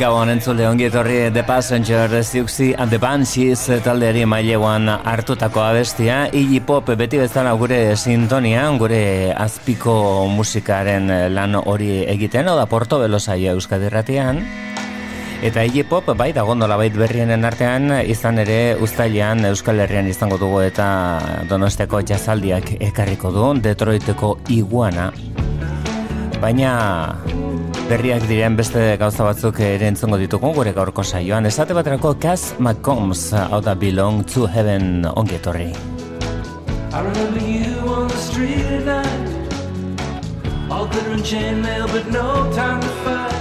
Gauan entzule ongi etorri The Passenger ziuksi and the Banshees taldeari maileguan hartutako abestia. Iggy Pop beti bezala gure sintonia gure azpiko musikaren lan hori egiten oda Porto Belosaia Euskadirratian Eta Iggy Pop bai da gondola bait berrienen artean izan ere ustailean Euskal Herrian izango dugu eta Donosteko jazaldiak ekarriko du Detroiteko iguana. Baina berriak diren beste gauza batzuk ere entzongo ditugu gure gaurko saioan. Esate baterako Cass McCombs hau da belong to heaven ongi etorri. I remember you on the street at night. All glitter and chainmail but no time to fight.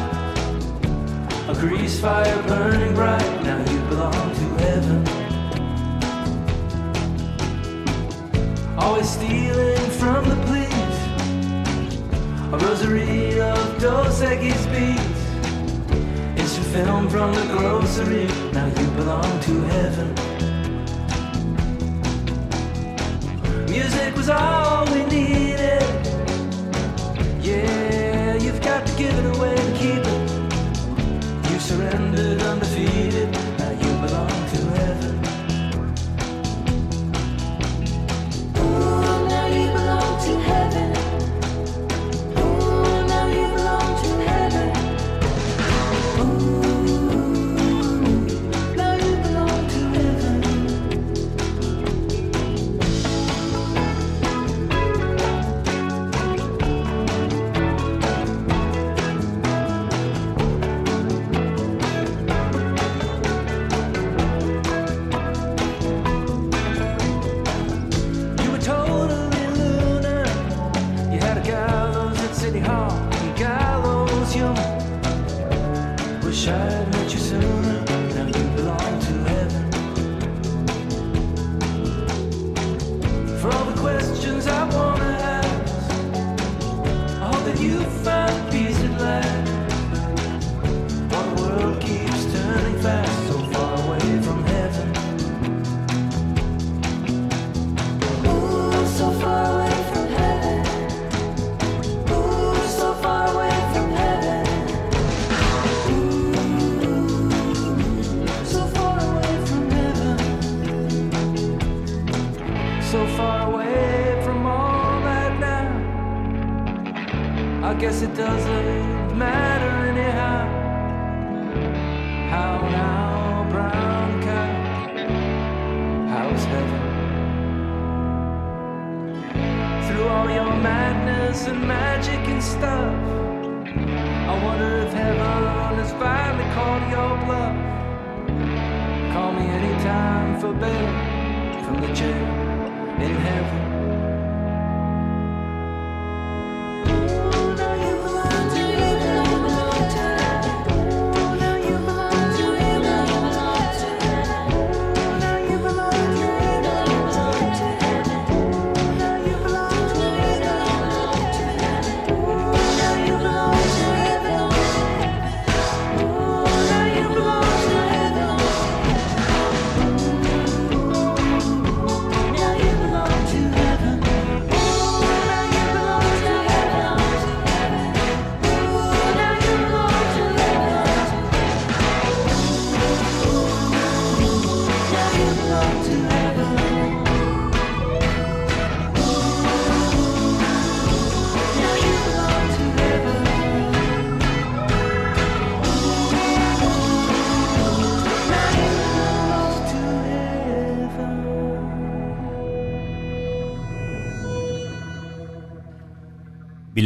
A grease fire burning bright. Now you belong to heaven. Always stealing from the police A rosary of Dos Equis beads. Instant film from the grocery. Now you belong to heaven. Music was all we needed. Yeah, you've got to give it away to keep it. You surrendered undefeated.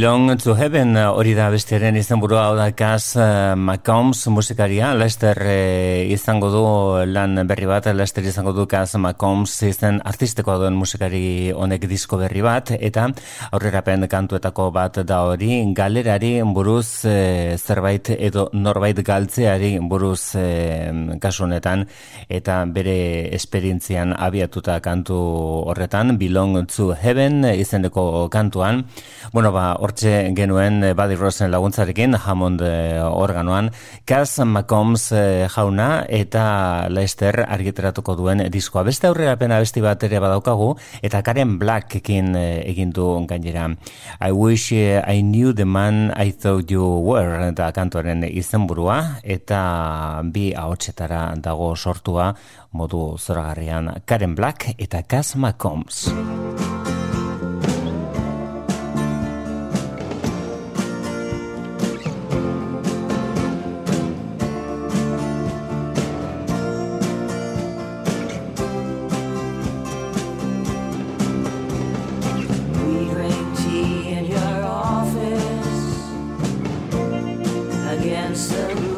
Belong to Heaven uh, hori da bestiaren izan burua da Kaz uh, McCombs musikaria, Lester uh, izango du lan berri bat, Lester izango du Kaz McCombs izan artisteko duen musikari honek disko berri bat, eta aurrerapen kantuetako bat da hori, galerari buruz uh, zerbait edo norbait galtzeari buruz uh, kasu honetan, eta bere esperientzian abiatuta kantu horretan, Belong to Heaven izeneko kantuan, bueno ba, hortxe genuen Buddy Rosen laguntzarekin, Hammond eh, organoan, Kaz McCombs eh, jauna eta Lester argiteratuko duen diskoa. Beste aurrera pena besti bat ere badaukagu, eta Karen Blackekin egin du gainera. I wish I knew the man I thought you were, eta kantuaren izenburua, eta bi ahotsetara dago sortua, modu zoragarrian Karen Black eta Kaz McCombs. against the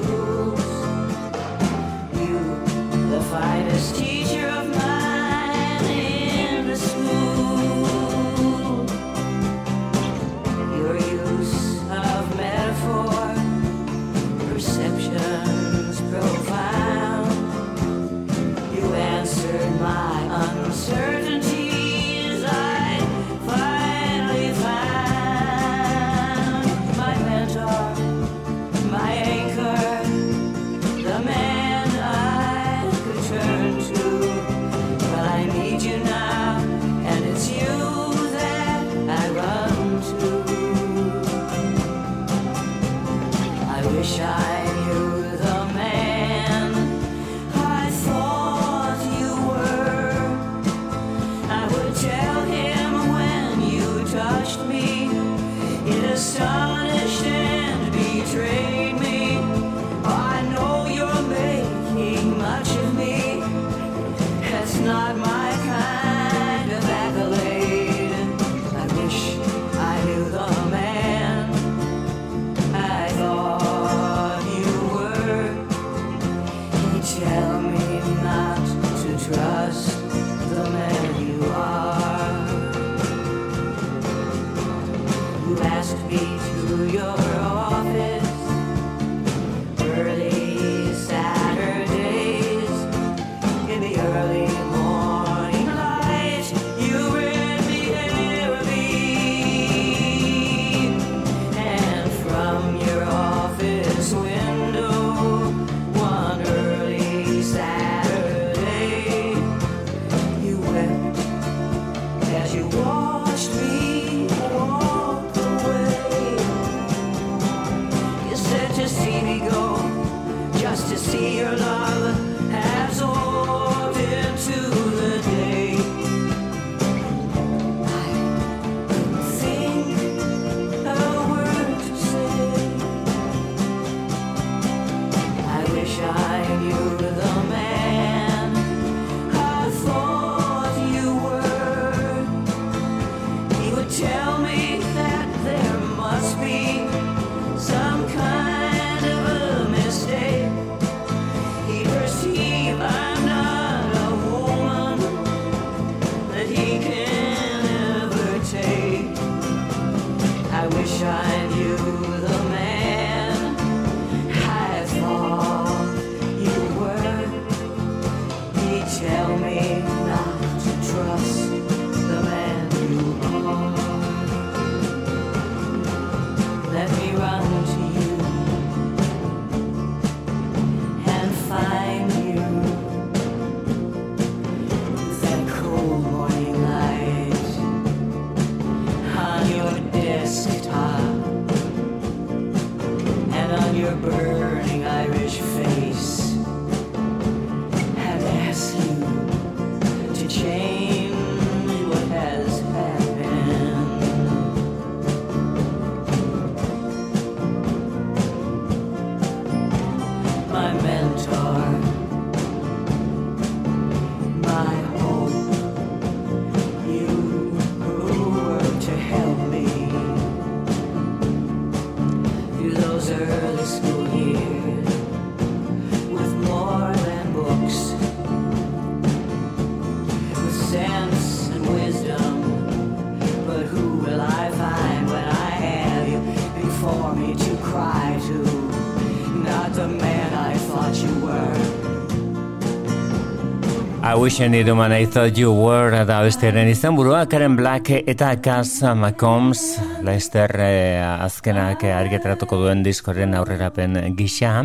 wish I knew man I thought you were da bestiaren izan burua Karen Black eta Cass McCombs Leicester eh, azkenak argitaratuko duen diskoren aurrerapen gisa.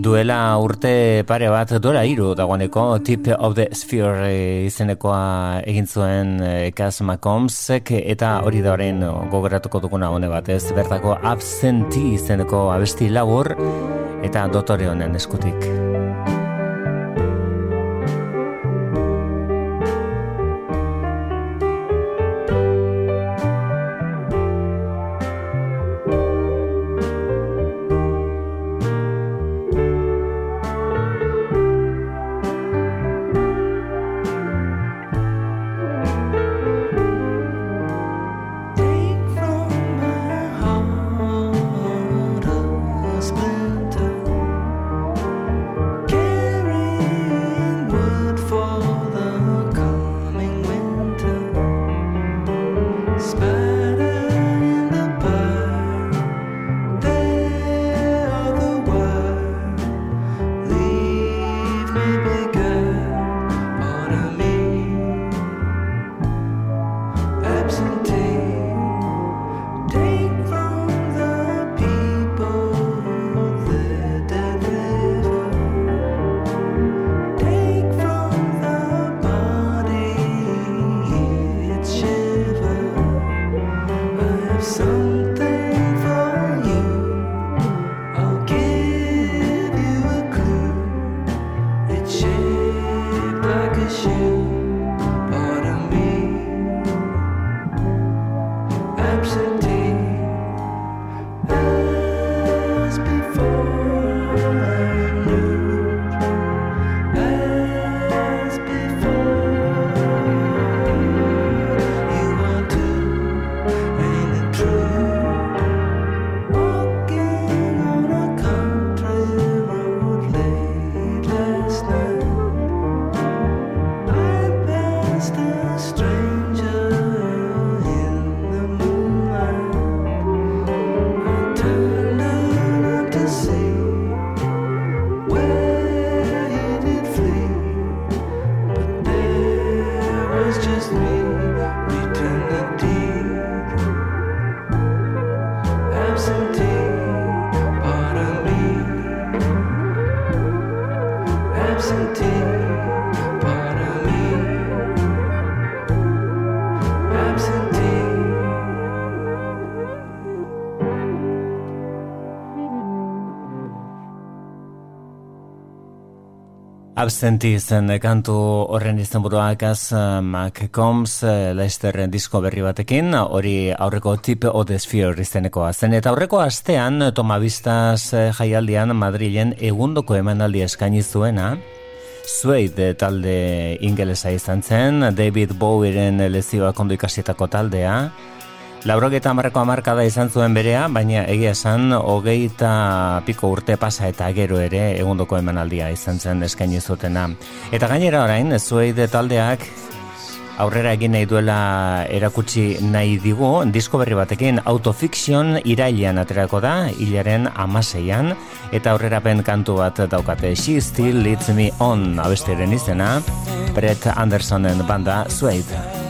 Duela urte pare bat duela iru dagoeneko Tip of the Sphere eh, izenekoa egin zuen eh, Cass McCombs eta hori da horrein gogoratuko duguna hone batez bertako Absentee izeneko abesti labur eta dotore honen eskutik Absenti zen kantu horren izan buruak az uh, Mac uh, Leicester disko berri batekin, hori aurreko tipe of the sphere izenekoa zen. Eta aurreko astean, Tomabistas uh, jaialdian Madrilen egundoko emanaldi eskaini zuena, Suede talde ingelesa izan zen, David Bowieren lezioa kondo ikasietako taldea, Laurogeta amarreko amarkada izan zuen berea, baina egia esan, hogeita piko urte pasa eta gero ere egundoko emanaldia izan zen eskaini zutena. Eta gainera orain, zueide taldeak aurrera egin nahi duela erakutsi nahi digu, disko berri batekin autofiction irailean aterako da, hilaren amaseian, eta aurrerapen kantu bat daukate She Still Leads Me On abestiren izena, Brett Andersonen banda Suede.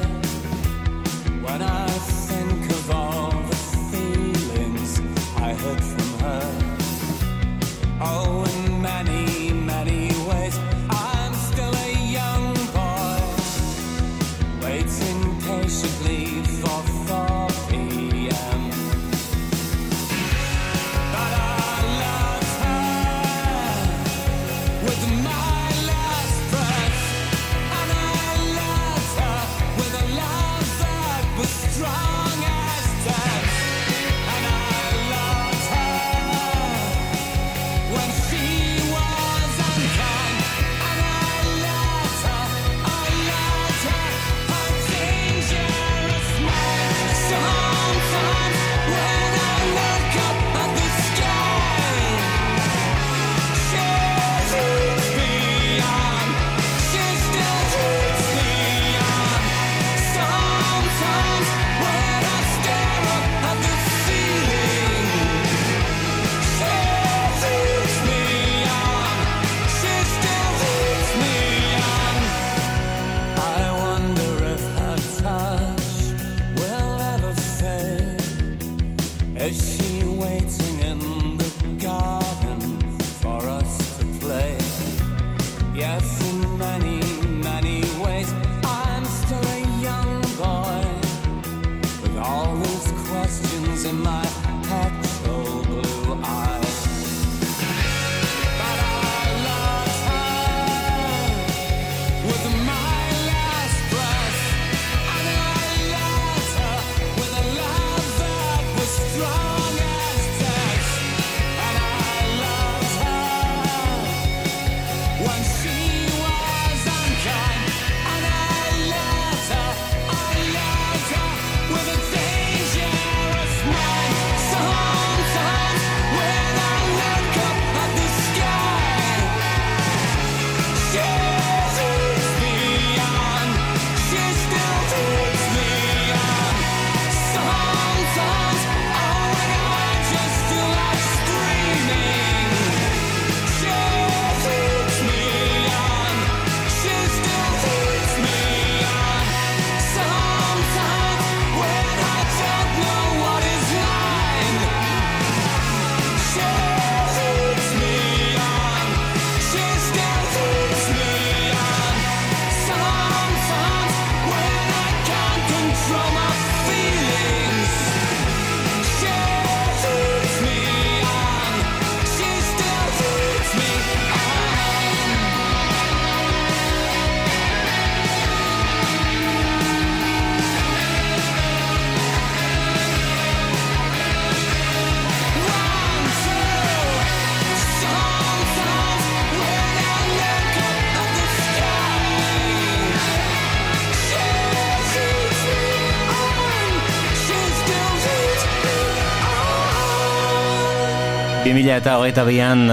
2000 eta hogeita bian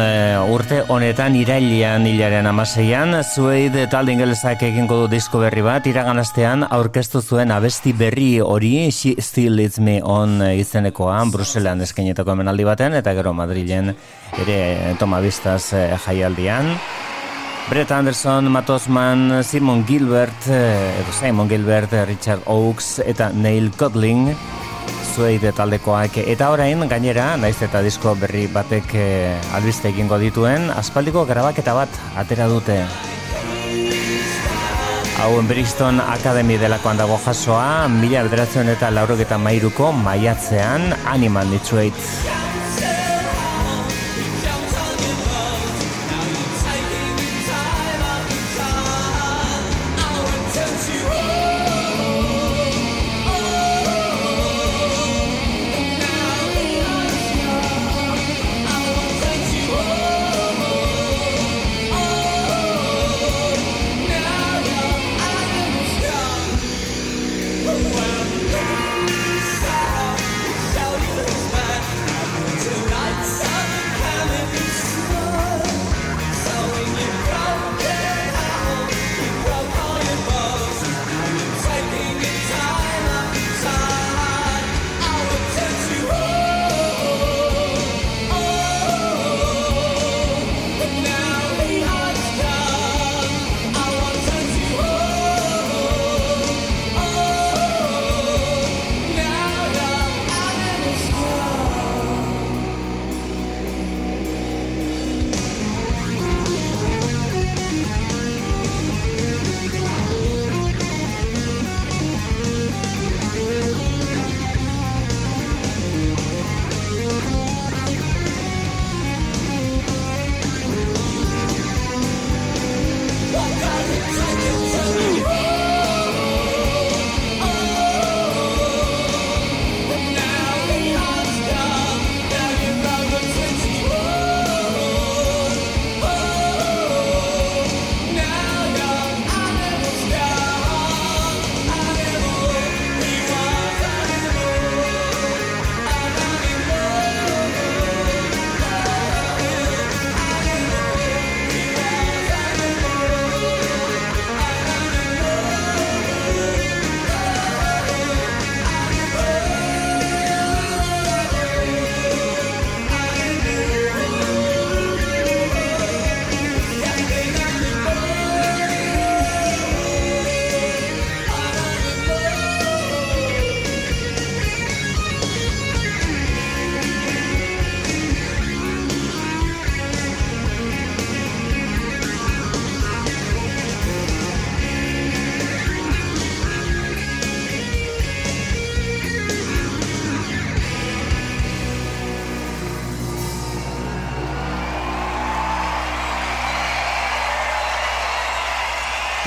urte honetan irailean hilaren amaseian, zueid talde ingelezak egingo du disko berri bat, iragan astean aurkeztu zuen abesti berri hori, She Still Leads Me On eh, izenekoa, Bruselan eskainetako emenaldi baten, eta gero Madrilen ere eh, toma biztaz eh, jaialdian. Brett Anderson, Matt Osman, Simon Gilbert, eh, edo Simon Gilbert, eh, Richard Oakes eta Neil Codling, zueide taldekoak eta orain gainera naiz eta disko berri batek eh, albiste egingo dituen aspaldiko grabaketa bat atera dute Hau Brixton Academy delakoan dago jasoa, mila bederatzen eta laurogeta mairuko maiatzean Animal Detroit.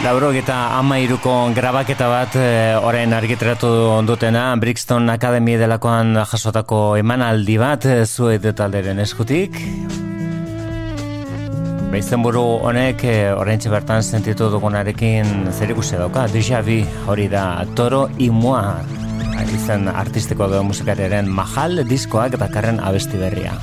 Laurogeta amairuko grabaketa bat e, orain argitratu dutena Brixton Academy delakoan jasotako emanaldi bat eh, e, zuet talderen eskutik. Baizen buru honek eh, e, orain bertan sentitu dugunarekin zerikusia dauka. Deja vu hori da Toro y Moi. Izan artistikoa da musikariaren mahal diskoak dakarren abesti berria.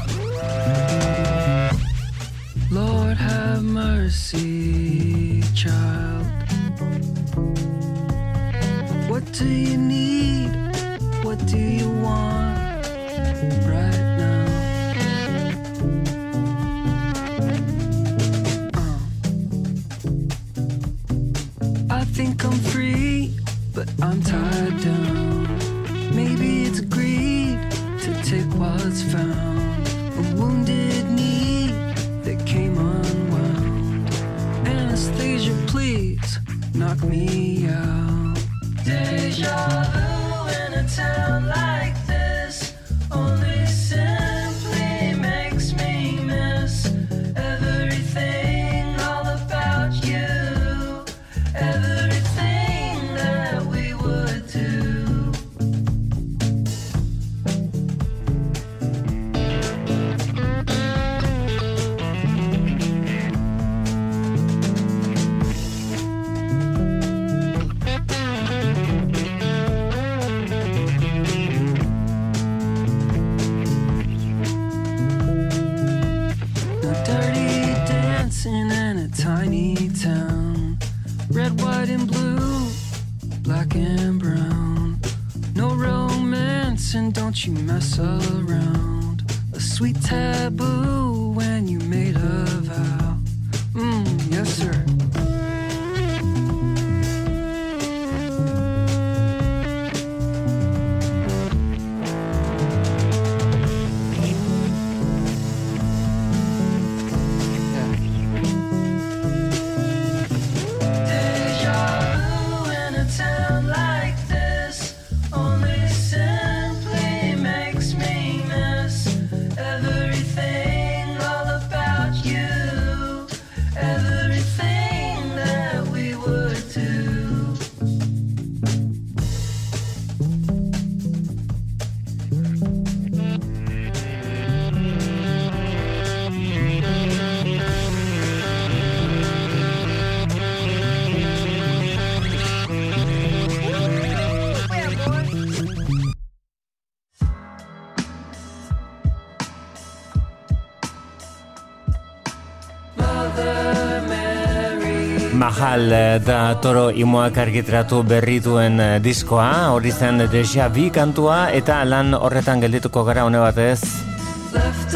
Mahal da eh, toro imoak argitratu berrituen eh, diskoa, hori zen deja bi kantua eta lan horretan geldituko gara hone batez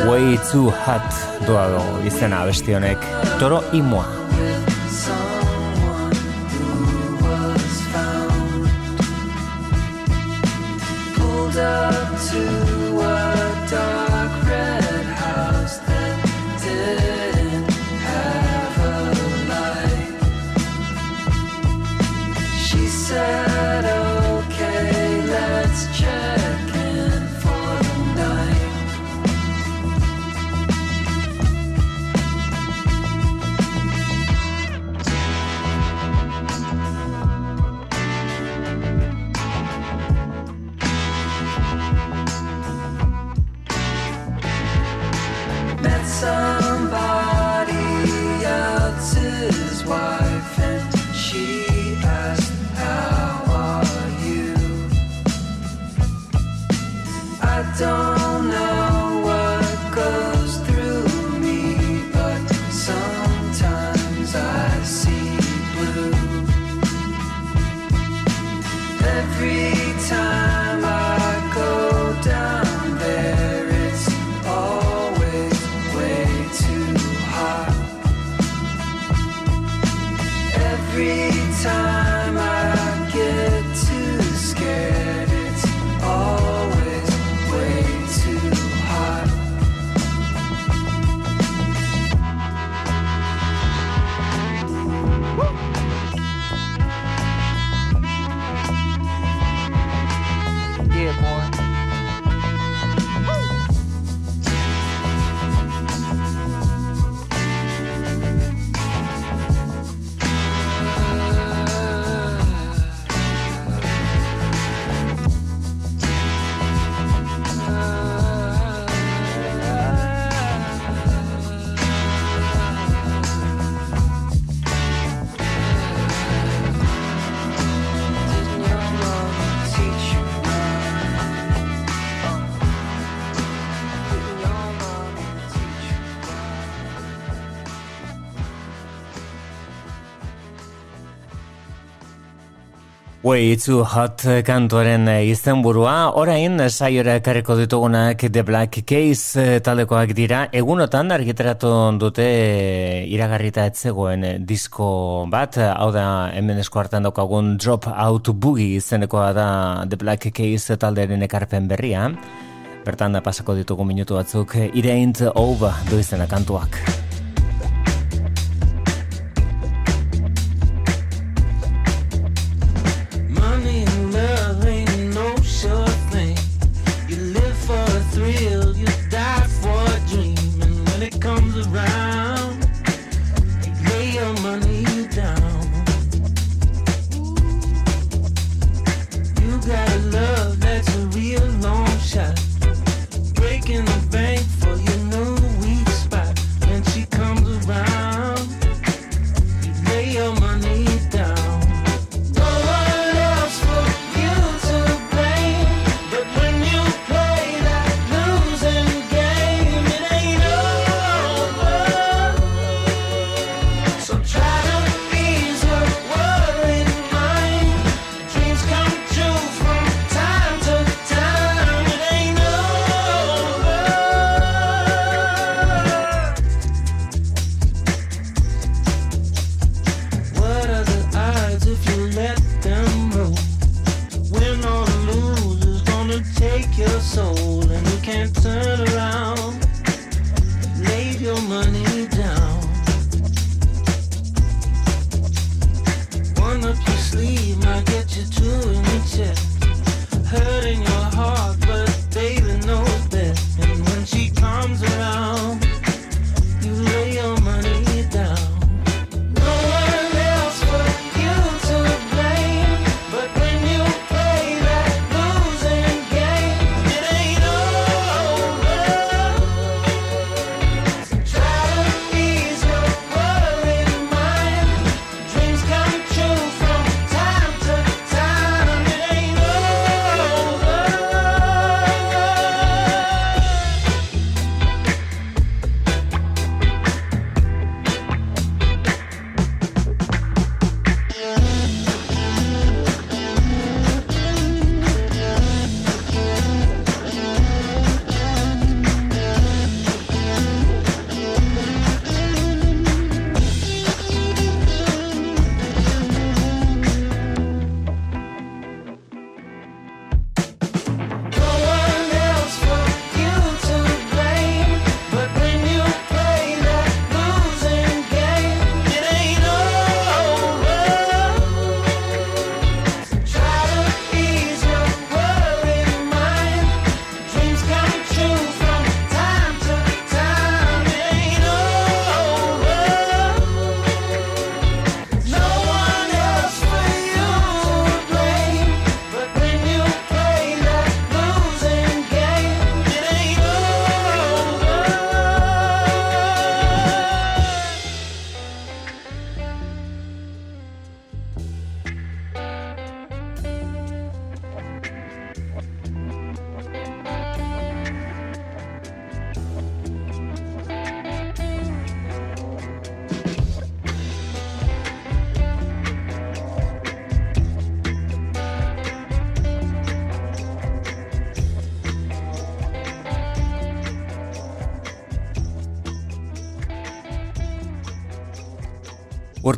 Way Too Hot doa do izena besti honek. Toro imoa. Way Hot kantuaren eh, izenburua, orain eh, saiora ekarriko ditugunak The Black Case eh, talekoak dira, egunotan argitaratu dute iragarrita etzegoen disko bat, hau da hemen esku hartan daukagun Drop Out Boogie izenekoa da The Black Case talderen ekarpen berria, bertan da pasako ditugu minutu batzuk It Ain't Over du izena kantuak.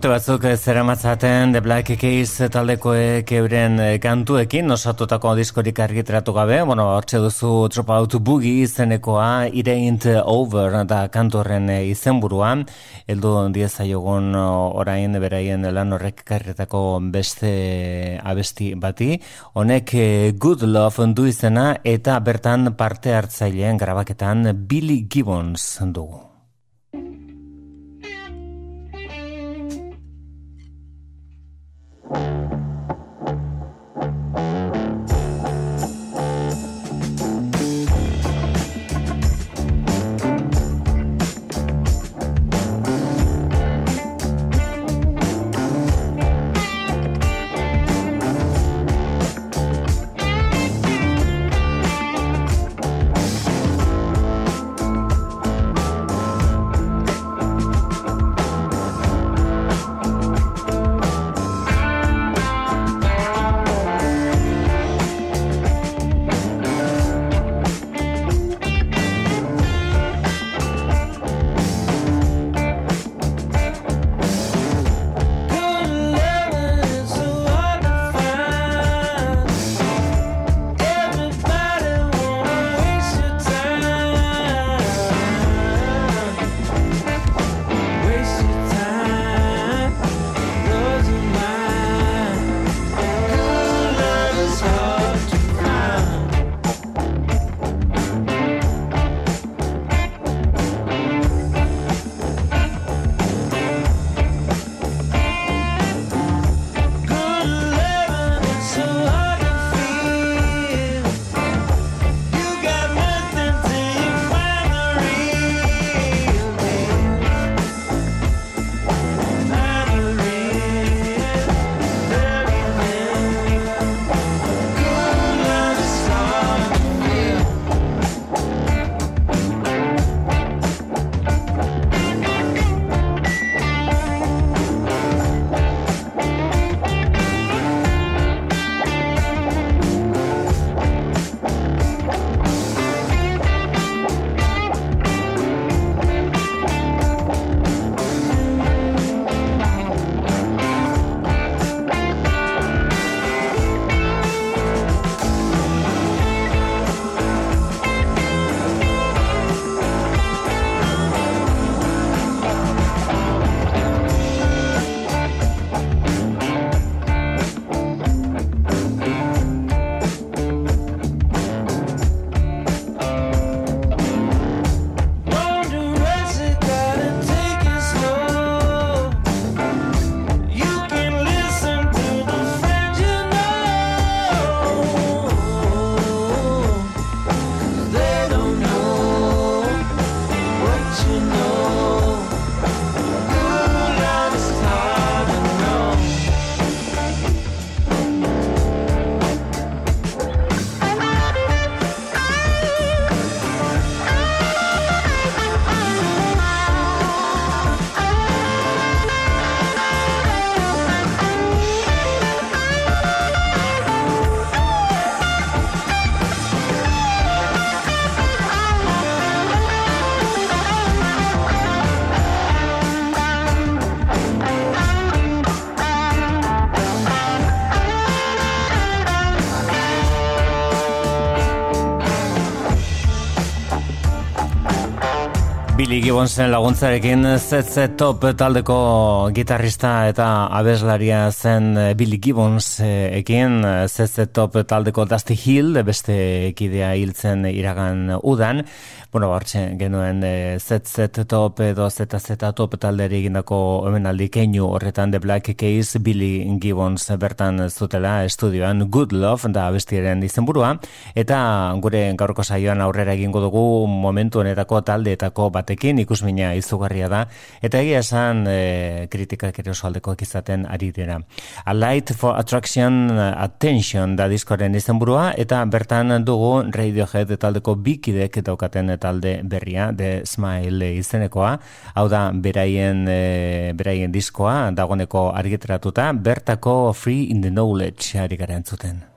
urte batzuk zeramatzaten The Black Keys taldekoek euren eh, kantuekin osatutako diskorik argitratu gabe, bueno, hortxe duzu Drop Out Boogie izenekoa It Ain't Over da kantorren eh, izenburua, heldu diezaiogun orain beraien lan horrek karretako beste abesti bati, honek eh, Good Love du izena eta bertan parte hartzaileen grabaketan Billy Gibbons dugu. Gibbonsen laguntzarekin ZZ Top taldeko gitarrista eta abeslaria zen eh, Billy Gibbons ekin ZZ Top taldeko Dusty Hill beste kidea hiltzen iragan udan bueno, hartzen genuen e, ZZ Top edo ZZ Top talderi egindako omenaldi keinu horretan The Black Case Billy Gibbons bertan zutela estudioan Good Love da bestiaren izenburua. Eta gure gaurko saioan aurrera egingo dugu momentu honetako taldeetako batekin ikusmina izugarria da. Eta egia esan e, kritikak ere oso aldekoak izaten ari dira. A Light for Attraction Attention da diskoren izenburua. Eta bertan dugu Radiohead taldeko bikidek daukaten talde berria de Smile izenekoa hau da beraien e, beraien diskoa dagoneko argitaratuta bertako Free in the Knowledge ari gara entzuten.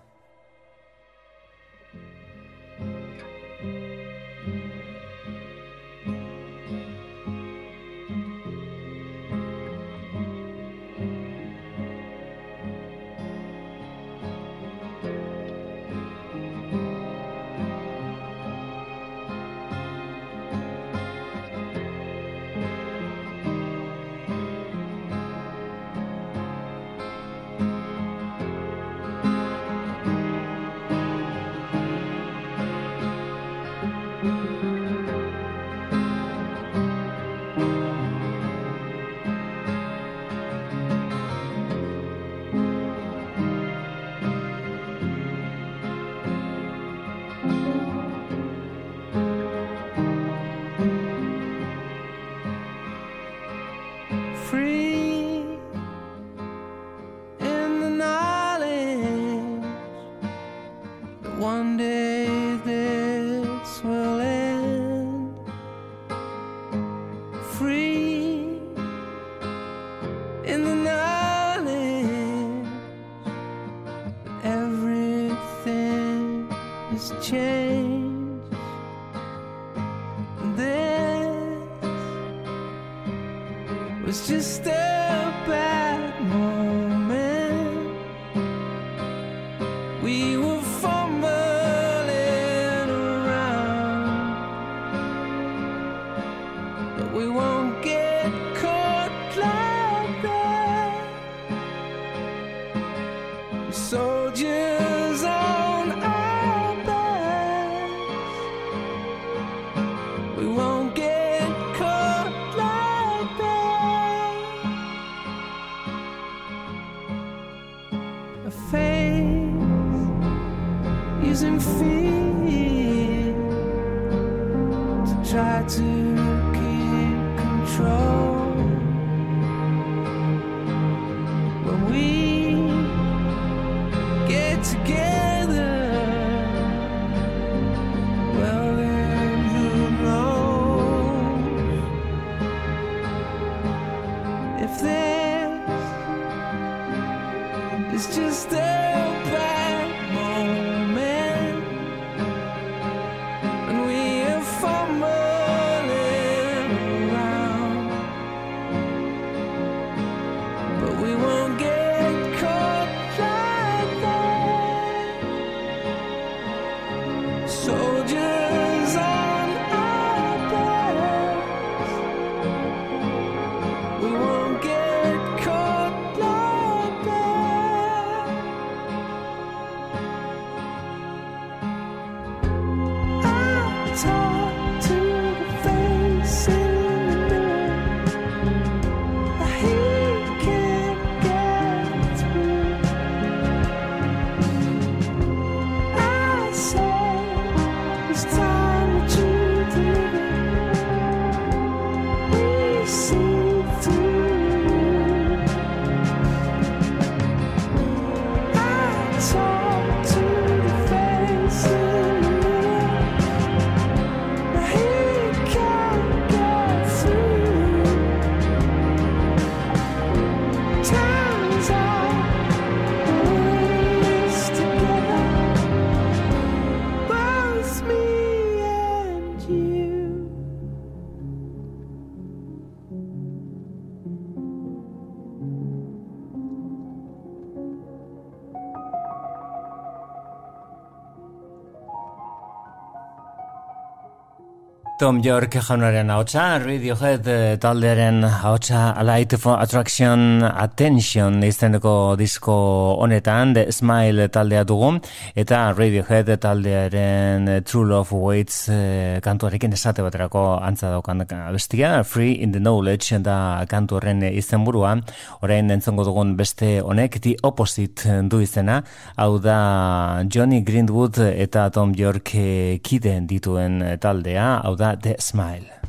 Tom York jaunaren ahotsa, Radiohead eh, taldearen ahotsa Light for Attraction Attention izeneko disko honetan, The Smile taldea dugu, eta Radiohead taldearen True Love Waits eh, kantuarekin esate baterako antza daukan bestia, Free in the Knowledge da kantu horren izenburua, orain entzongo dugun beste honek, The Opposite du izena, hau da Johnny Greenwood eta Tom York eh, kideen dituen taldea, hau da The Smile.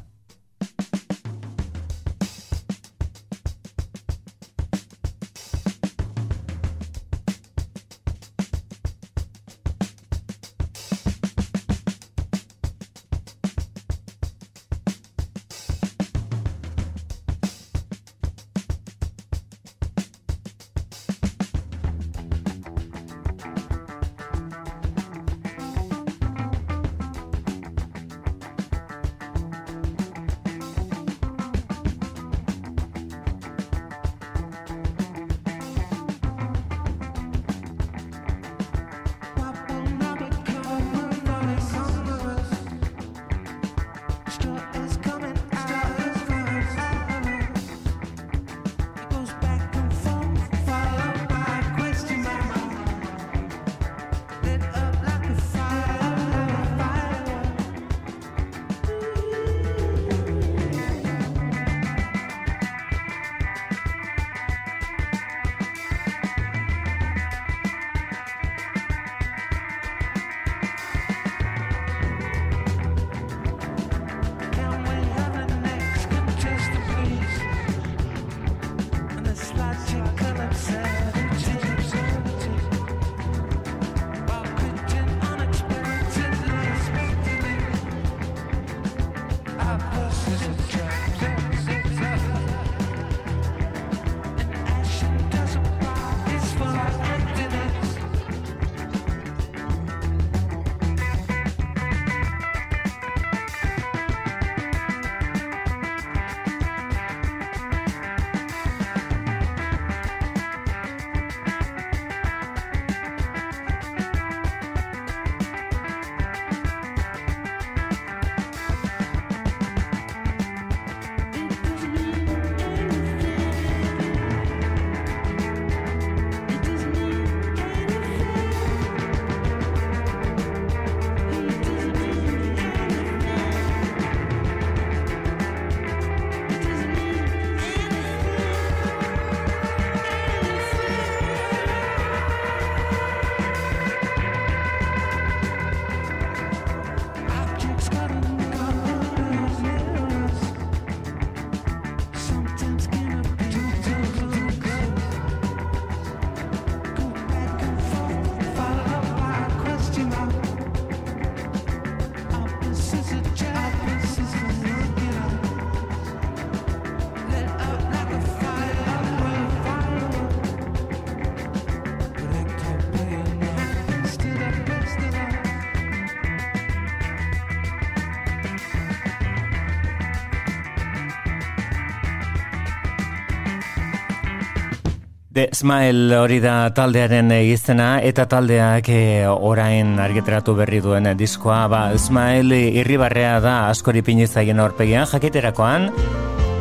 The Smile hori da taldearen izena eta taldeak eh, orain argiteratu berri duen diskoa, ba, Smile irribarrea da askori pinizaien aurpegian jakiterakoan,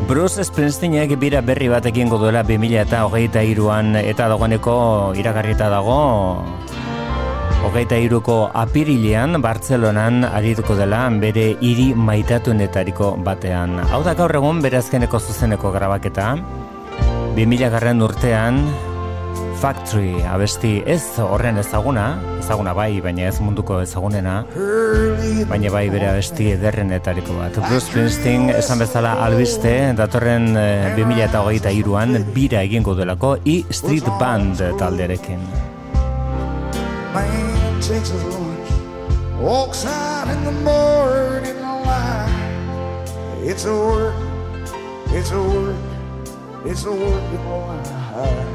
Bruce Springsteenek bira berri bat egingo duela 2000 eta hogeita iruan eta dagoeneko iragarrita dago hogeita iruko apirilean Bartzelonan arituko dela bere hiri maitatuenetariko batean. Hau da gaur egun bere azkeneko zuzeneko grabaketa, 2000 garren urtean Factory abesti ez horren ezaguna, ezaguna bai, baina ez munduko ezagunena, baina bai bere abesti ederrenetariko bat. Bruce Springsteen esan bezala albiste, datorren eh, 2008 iruan bira egingo delako i Street Band lunch, walks out in the morning light. It's a work, it's a work, it's a working life.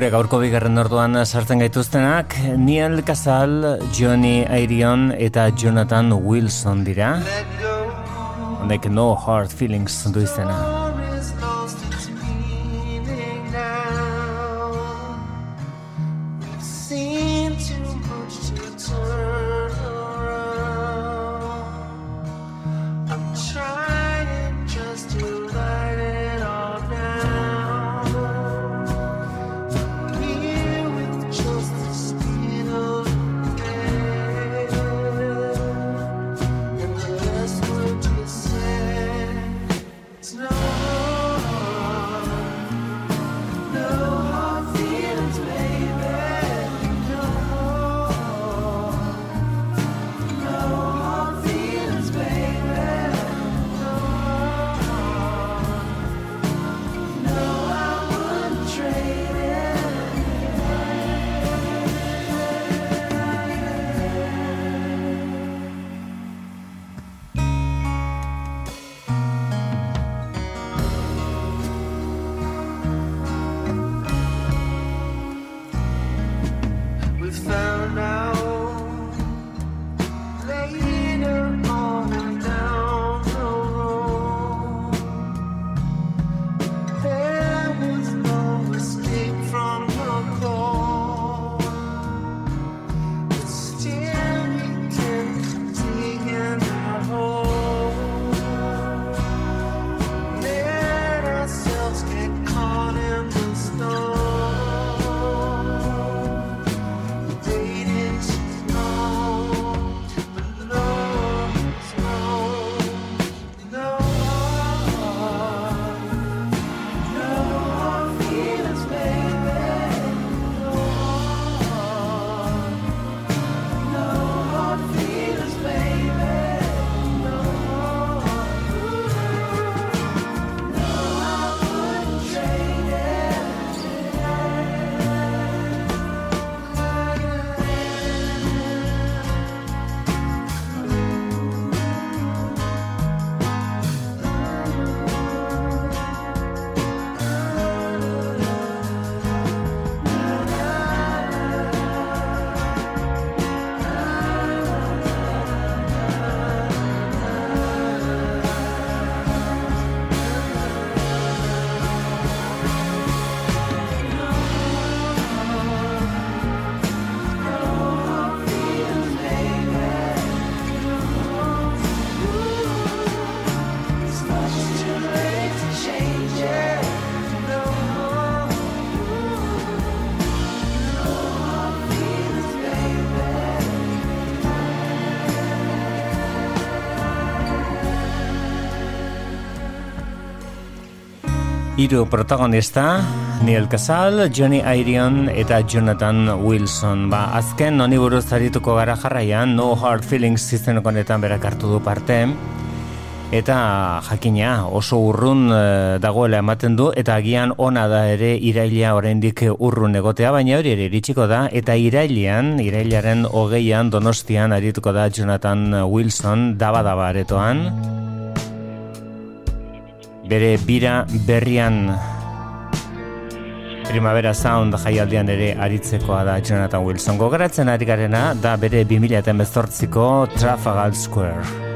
gure gaurko bigarren orduan sartzen gaituztenak Neil Casal, Johnny Airion eta Jonathan Wilson dira. Honek No Hard Feelings du izena. Hiru protagonista, Neil Casal, Johnny Irion eta Jonathan Wilson. Ba, azken honi buruz arituko gara jarraian, No Hard Feelings izeneko honetan berak hartu du parte. Eta jakina oso urrun eh, dagoela ematen du eta agian ona da ere iraila oraindik urrun egotea, baina hori ere iritsiko da eta irailean, irailaren hogeian donostian arituko da Jonathan Wilson daba daba aretoan. Bere bira berrian Primavera Sound jaialdian ere aritzekoa da Jonathan Wilson. Gogaratzen ari garena da bere 2018ko Trafalgar Square.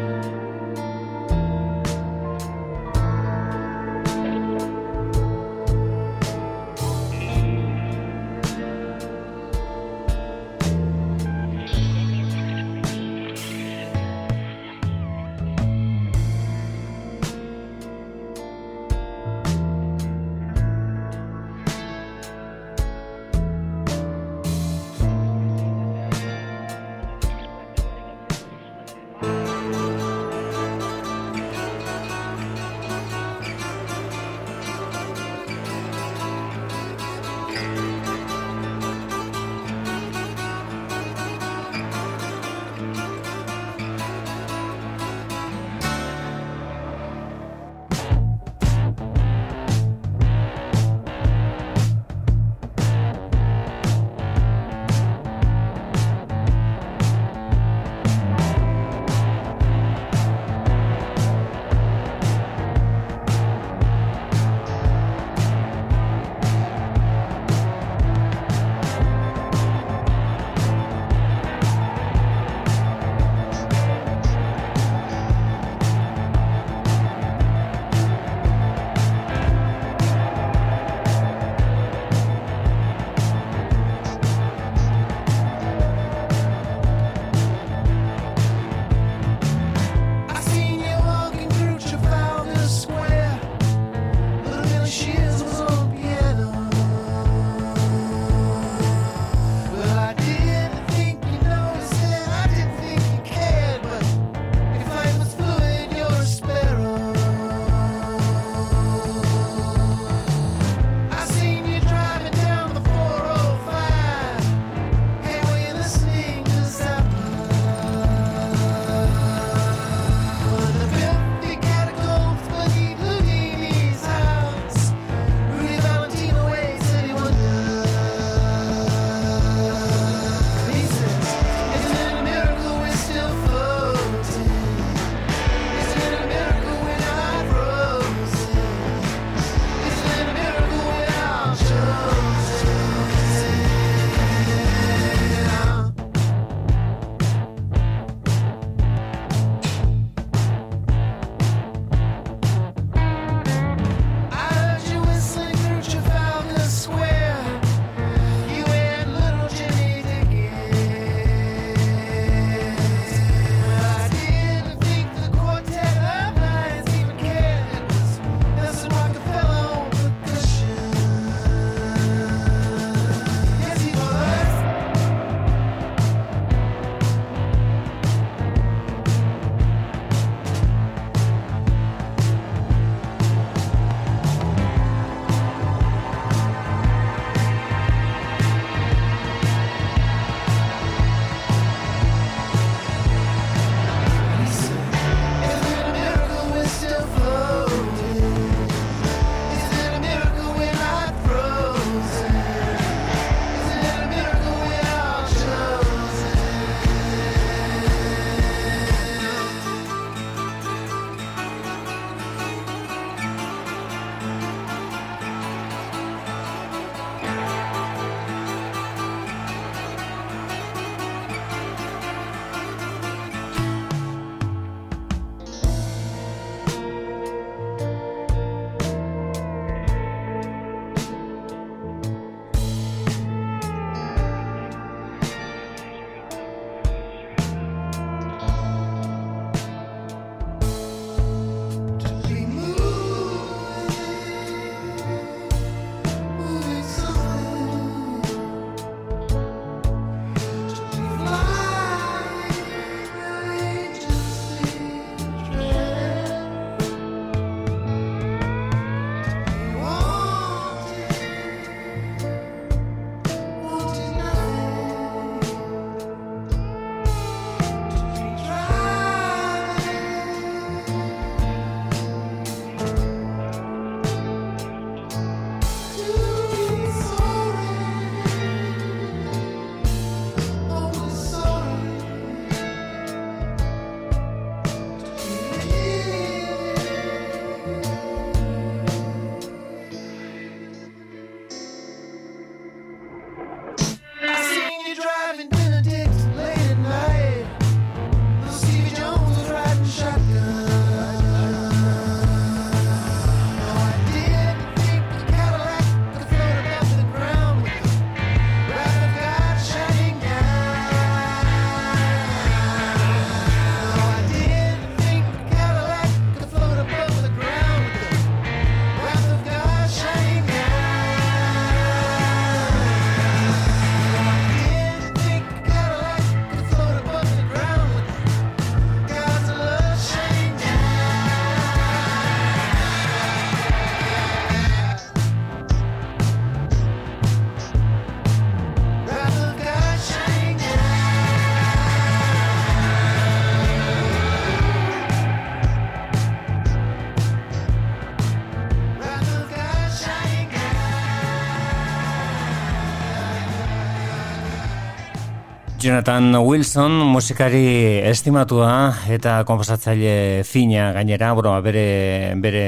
Jonathan Wilson musikari estimatua eta konposatzaile fina gainera, bueno, bere, bere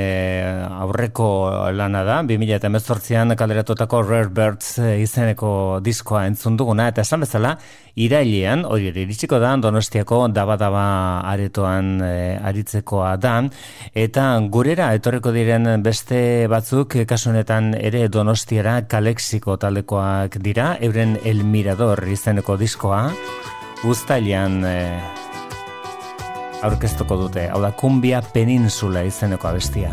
aurreko lana da, 2018an kaleratutako Rare Birds eh, izeneko diskoa entzun duguna, eta esan bezala, irailean, hori iritsiko da, donostiako daba-daba aretoan e, aritzekoa da, eta gurera etorreko diren beste batzuk, eh, kasunetan ere donostiara kalexiko taldekoak dira, euren El Mirador izeneko diskoa, guztailean... e, aurkeztuko dute, hau da Kumbia Peninsula izeneko abestia.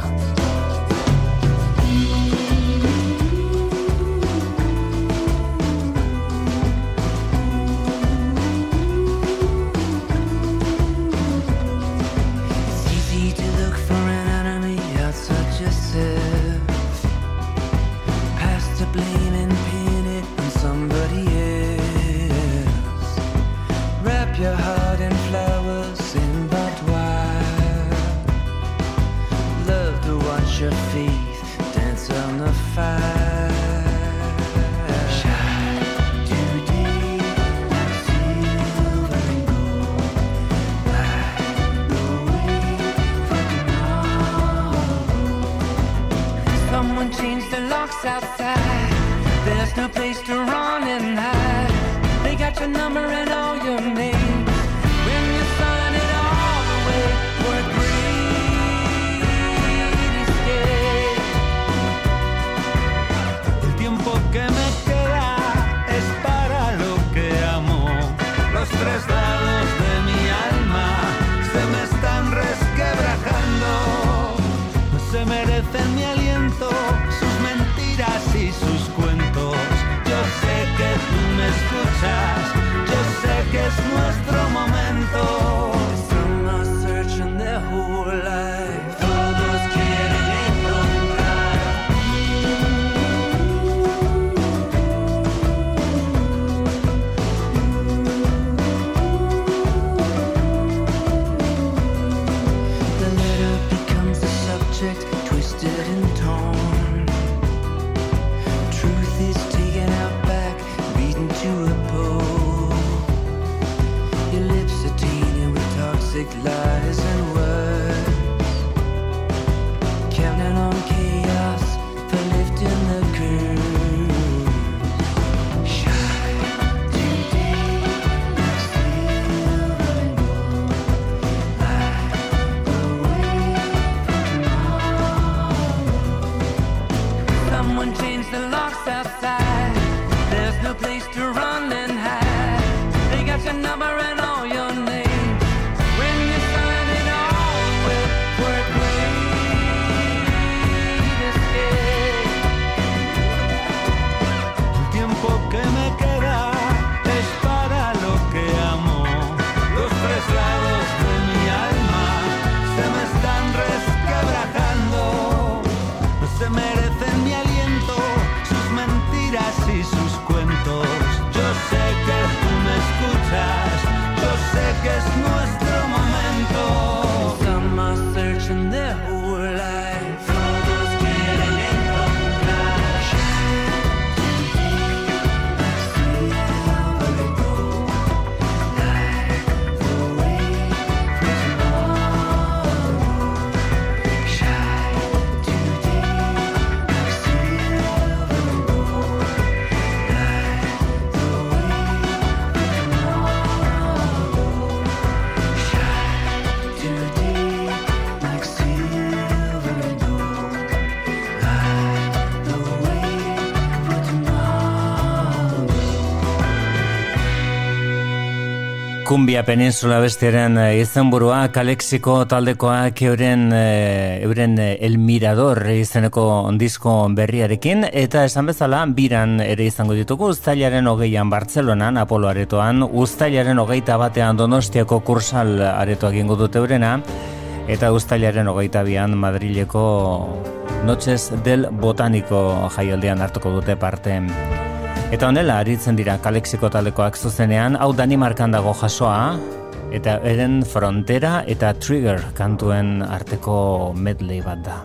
Kumbia Peninsula bestiaren eh, izenburua Kalexiko taldekoak euren, eh, euren eh, El Mirador izeneko disko berriarekin eta esan bezala biran ere izango ditugu Uztailaren hogeian Bartzelonan Apolo aretoan Uztailaren hogeita batean Donostiako kursal aretoa gingo dute eurena eta Uztailaren hogeita bian Madrileko Noches del Botaniko jaialdian hartuko dute parteen Eta honela aritzen dira kalexiko taldekoak zuzenean, hau Danimarkan dago jasoa, eta eren frontera eta trigger kantuen arteko medley bat da.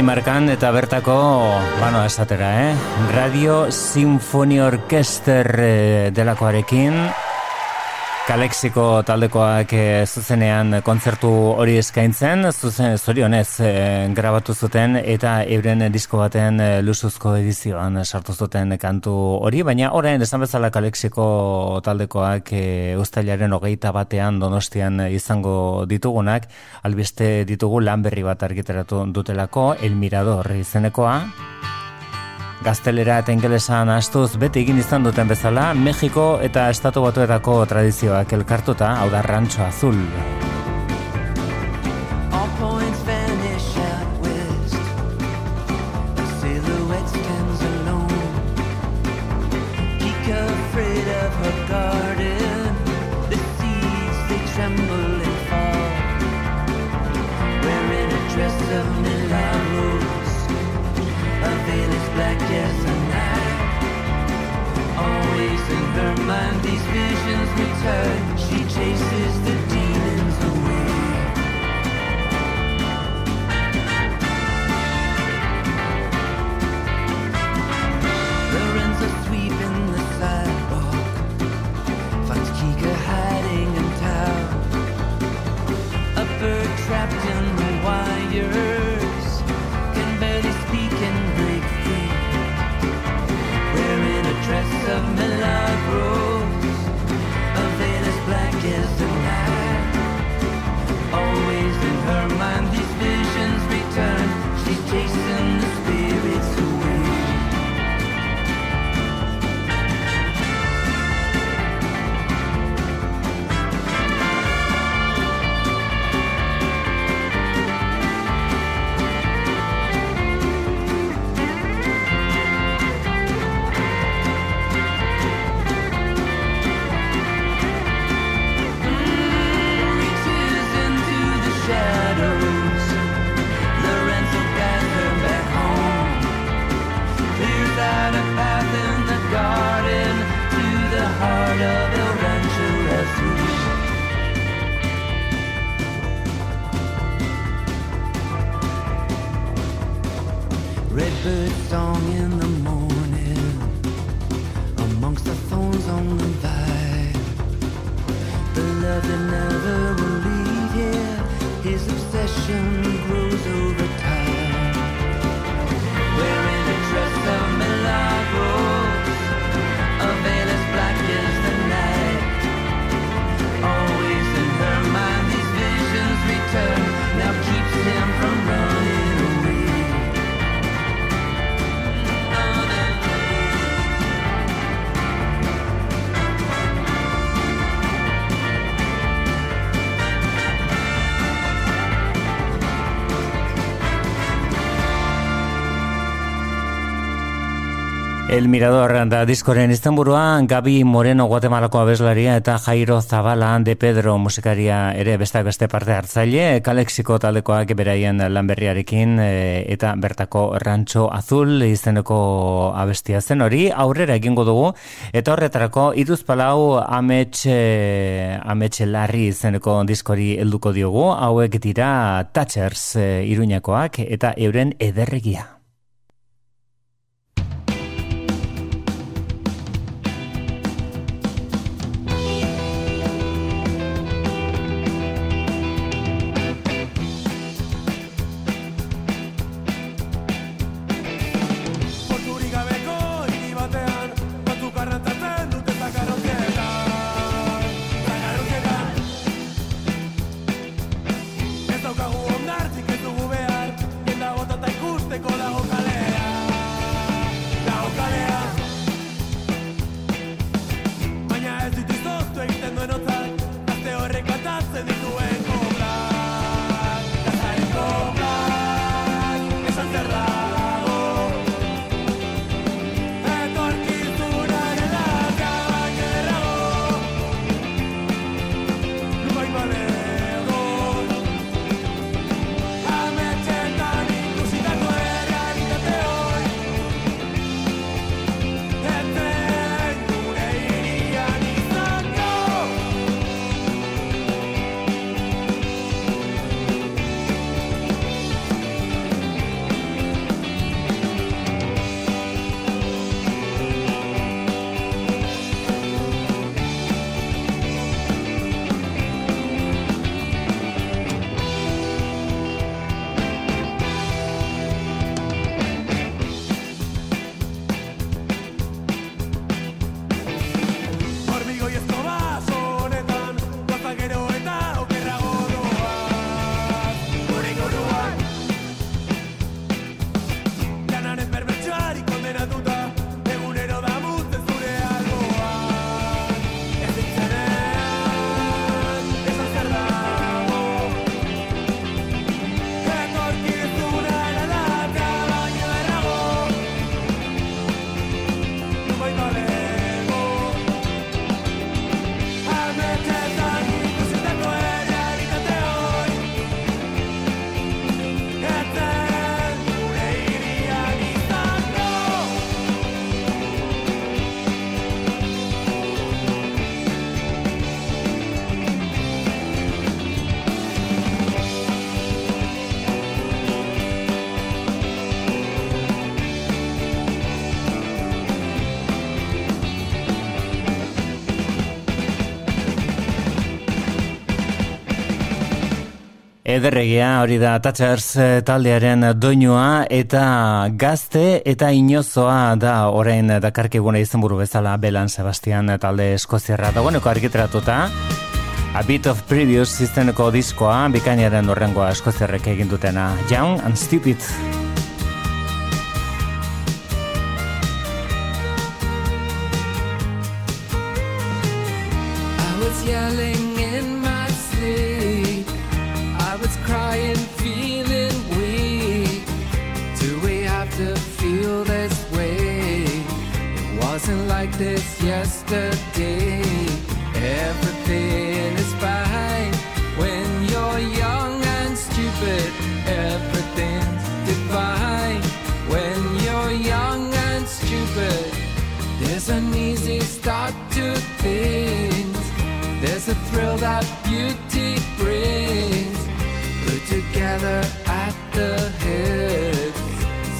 Danimarkan eta bertako, bueno, esatera, eh? Radio Symphony Orchester eh, delakoarekin, Kalexiko taldekoak eh, zuzenean kontzertu hori eskaintzen, zuzen zorionez eh, grabatu zuten eta euren disko baten eh, lusuzko edizioan sartu zuten kantu hori, baina orain esan bezala Kalexiko taldekoak eh, ustailaren hogeita batean donostian izango ditugunak, albiste ditugu lan berri bat argitaratu dutelako, El Mirador izenekoa, Gaztelera eta ingelesan astuz beti egin izan duten bezala, Mexiko eta Estatu Batuetako tradizioak elkartuta, hau da Rancho Azul. her. She chases the El Mirador da diskoren Istanburua, Gabi Moreno Guatemalako abeslaria eta Jairo Zabala de Pedro musikaria ere beste beste parte hartzaile, Kalexiko taldekoak beraien lanberriarekin e, eta bertako Rancho Azul izeneko abestia zen hori, aurrera egingo dugu eta horretarako Iruz Palau Amets Amets Larri izeneko diskori helduko diogu, hauek dira Touchers e, Iruñakoak eta euren ederregia. Ederregia hori da Tatchers eh, taldearen doinua eta gazte eta inozoa da orain dakarkiguna izenburu bezala Belan Sebastian talde eskoziarra. Dagoeneko argitaratuta A Bit of Previous izeneko diskoa bikainaren horrengoa eskoziarrek egin dutena. Young and Stupid There's an easy start to things. There's a thrill that beauty brings. Put together at the hips,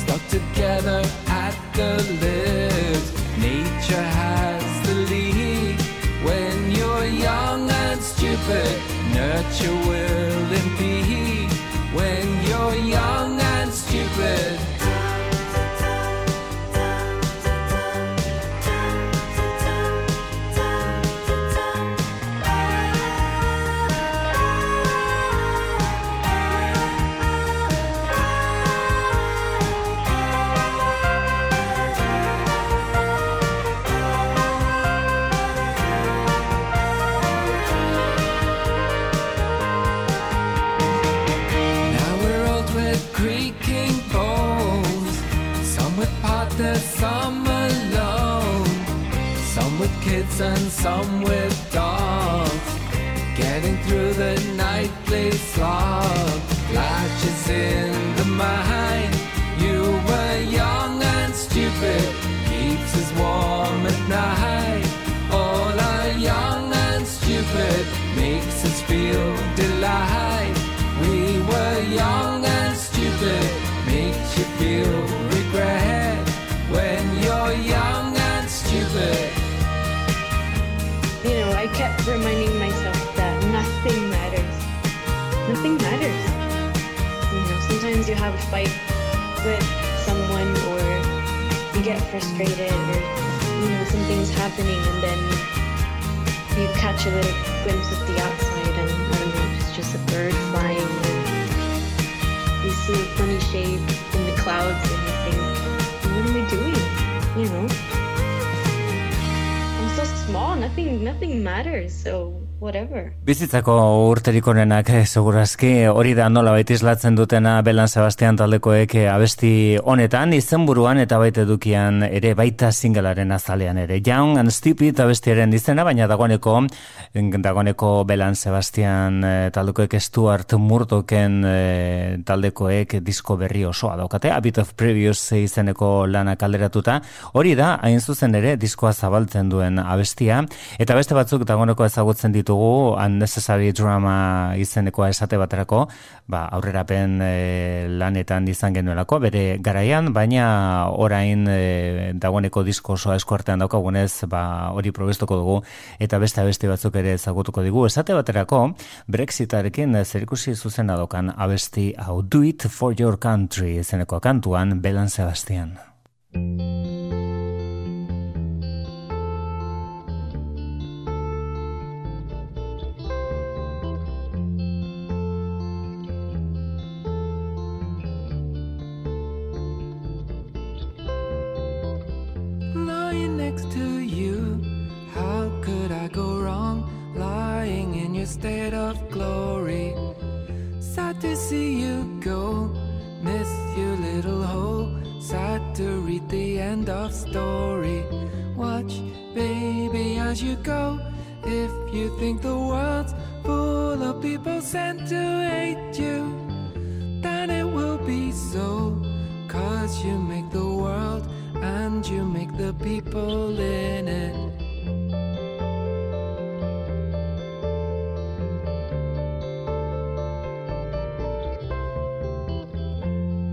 stuck together at the lips. Nature has the lead when you're young and stupid. Nurture will impede when you're young and stupid. And some with dogs. Getting through the nightly slog. Latches in the mind. You were young and stupid. Keeps us warm at night. All are young and stupid. Makes us feel delight. We were young and stupid. Makes you feel regret reminding myself that nothing matters. Nothing matters. You know, sometimes you have a fight with someone or you get frustrated or, you know, something's happening and then you catch a little glimpse of the outside and, I don't know, it's just a bird flying or you see a funny shape in the clouds and you think, what am I doing? You know? Small, nothing nothing matters, so whatever. Bizitzako urterik onenak eh, segurazki hori da nola baita islatzen dutena Belan Sebastian taldekoek eh, abesti honetan izenburuan eta baita edukian ere baita singalaren azalean ere. Young and Stupid abestiaren izena, baina dagoeneko dagoeneko Belan Sebastian eh, taldekoek Stuart Murdochen eh, taldekoek disko berri osoa daukate, A Bit of Previous izeneko lanak alderatuta. Hori da, hain zuzen ere, diskoa zabaltzen duen abestia, eta beste batzuk dagoeneko ezagutzen ditugu Unnecessary Drama izenekoa esate baterako, ba, aurrerapen e, lanetan izan genuelako, bere garaian, baina orain e, dagoeneko disko osoa eskuartean daukagunez, ba, hori probestuko dugu, eta beste abesti batzuk ere ezagutuko digu. Esate baterako, Brexitarekin zerikusi zuzena dokan abesti hau Do It For Your Country izeneko kantuan Belan Sebastian. Next to you. How could I go wrong? Lying in your state of glory. Sad to see you go. Miss you, little hole. Sad to read the end of story. Watch, baby, as you go. If you think the world's full of people sent to hate you, then it will be so. Cause you make the world and you the people in it.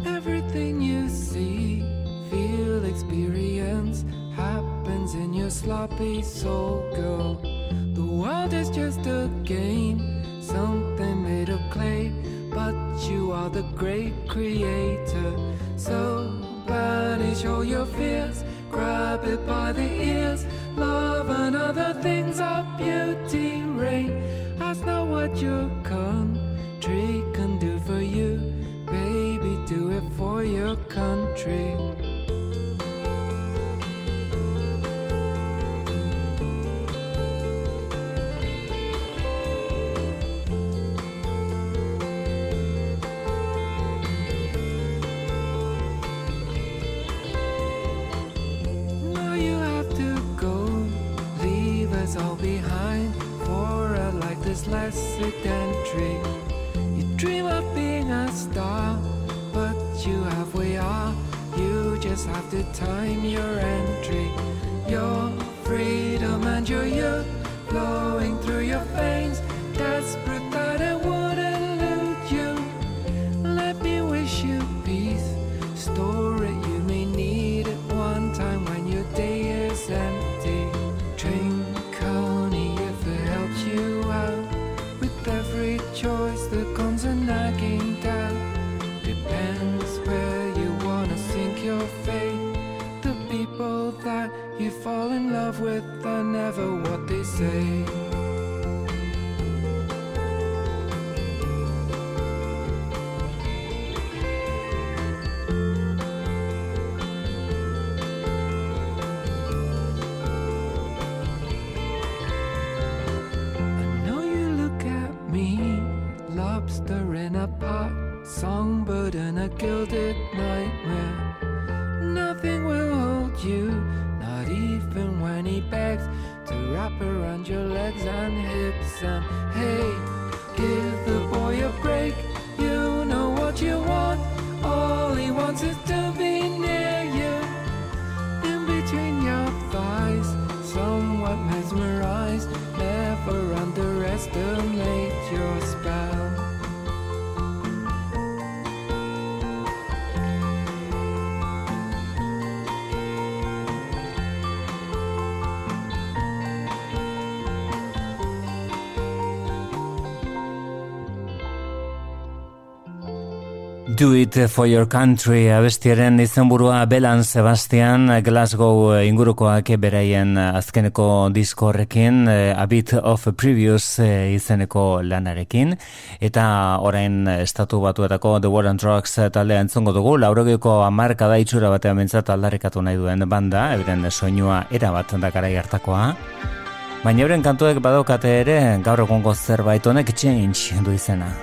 Everything you see, feel, experience happens in your sloppy soul, girl. The world is just a game, something made of clay, but you are the great creator. So banish all your fears, grab it by the ears. Love and other things of beauty reign. Ask not what your life that's less sedentary. You dream of being a star, but you halfway are. You just have to time your entry. Your freedom and your youth say. Do it for your country abestiaren izenburua Belan Sebastian Glasgow ingurukoak beraien azkeneko disko horrekin eh, A Bit of Previous eh, izeneko lanarekin. Eta orain estatu batuetako The War on Drugs taldea entzongo dugu. Laurogeiko amarka da itxura batean mentzat aldarrikatu nahi duen banda euren soinua erabat dakarai hartakoa Baina euren kantuek badaukate ere gaur egungo zerbait honek change du izena.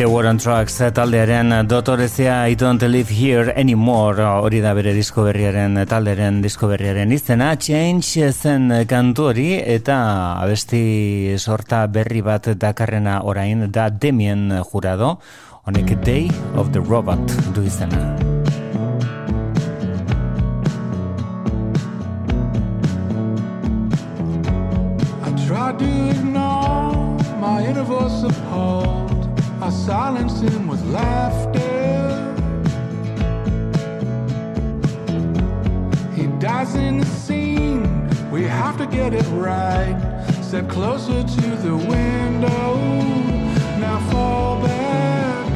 The War on Trucks taldearen dotorezia I don't live here anymore hori da bere disko berriaren talderen disko berriaren izena. Change zen kantu hori eta abesti sorta berri bat dakarrena orain da Demien jurado. Honek Day of the Robot du izena I silenced him with laughter. He dies in the scene. We have to get it right. Step closer to the window. Now fall back.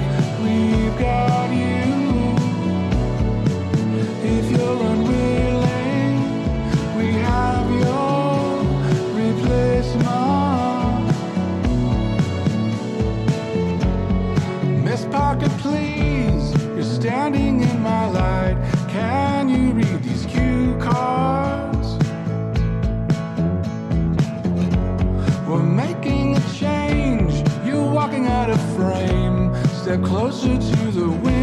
We've got you. If you're unwilling, Parker, please, you're standing in my light. Can you read these cue cards? We're making a change. You're walking out of frame. Step closer to the window.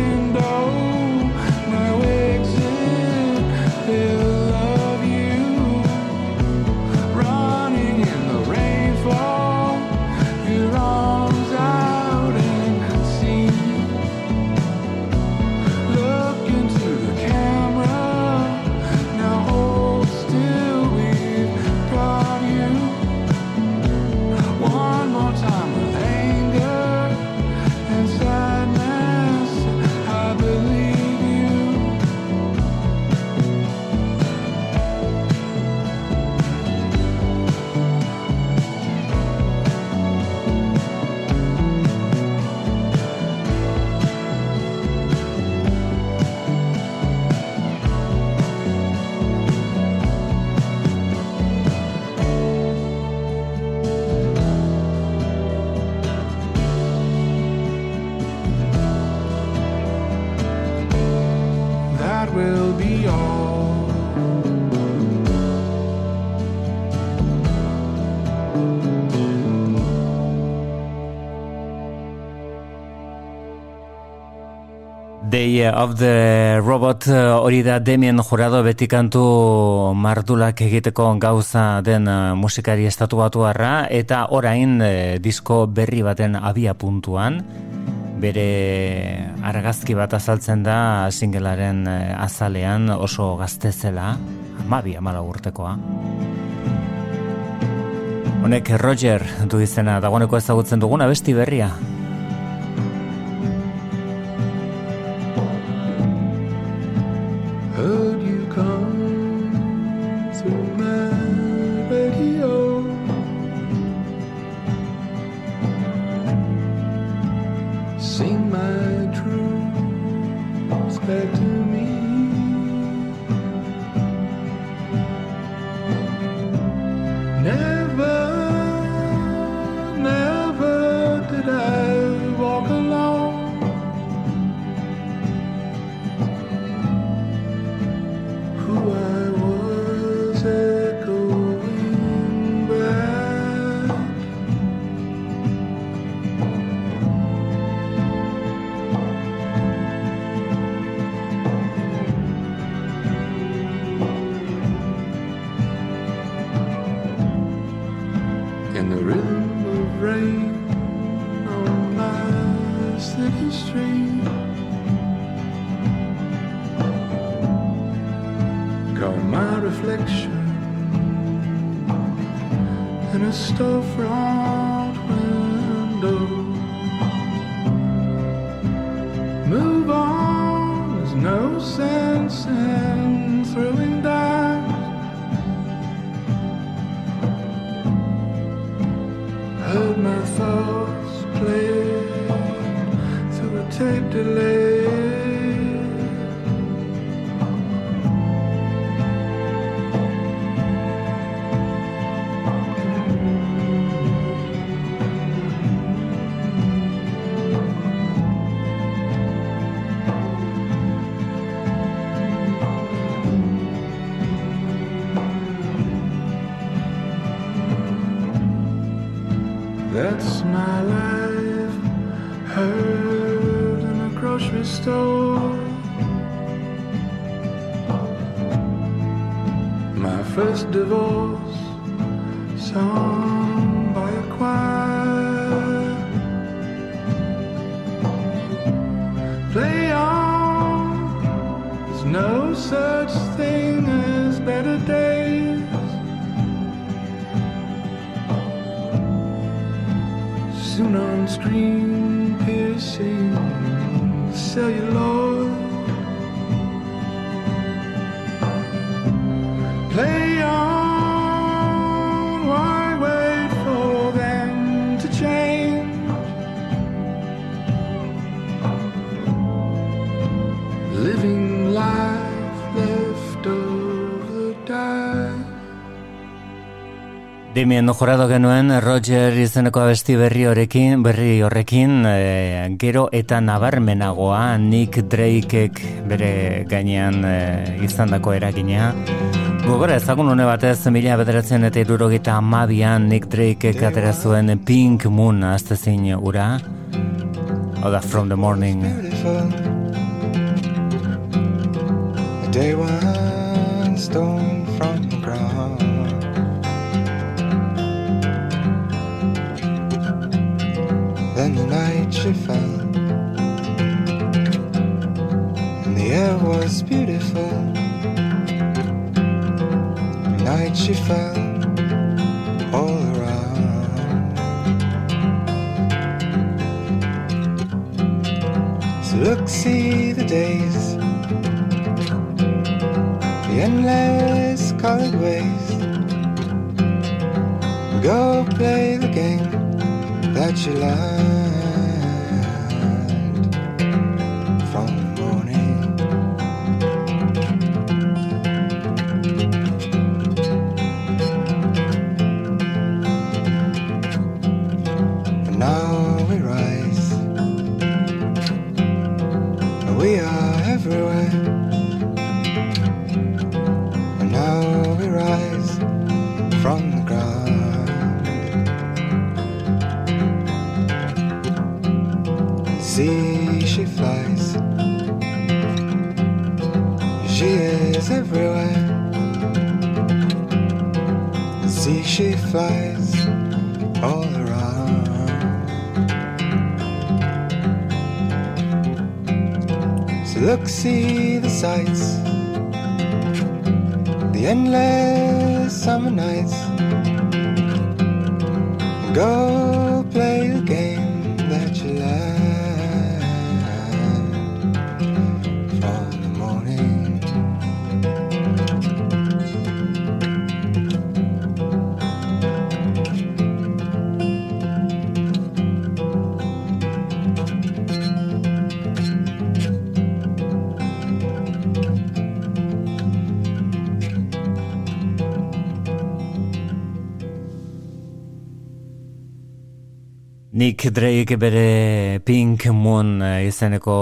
Day of the Robot eh, hori da Demien jurado beti kantu mardulak egiteko gauza den eh, musikari estatu batuarra eta orain eh, disko berri baten abia puntuan bere argazki bat azaltzen da singelaren azalean oso gazte zela, amabi amala urtekoa. Honek Roger du izena, dagoeneko ezagutzen duguna besti berria. sing my true spectacle. Dimien jorado genuen Roger izeneko abesti berri horrekin, berri horrekin, e, gero eta nabarmenagoa Nick Drakeek bere gainean e, izandako eragina. Gogora ezagun une batez mila bederatzen eta irurogeita amabian Nick Drakeek atera zuen Pink Moon aztezin ura. Hau da From the Morning. A day one stone from Then the night she fell, and the air was beautiful. The night she fell all around. So look, see the days the endless colored ways. Go play the game that you learned Drake bere Pink Moon eh, izeneko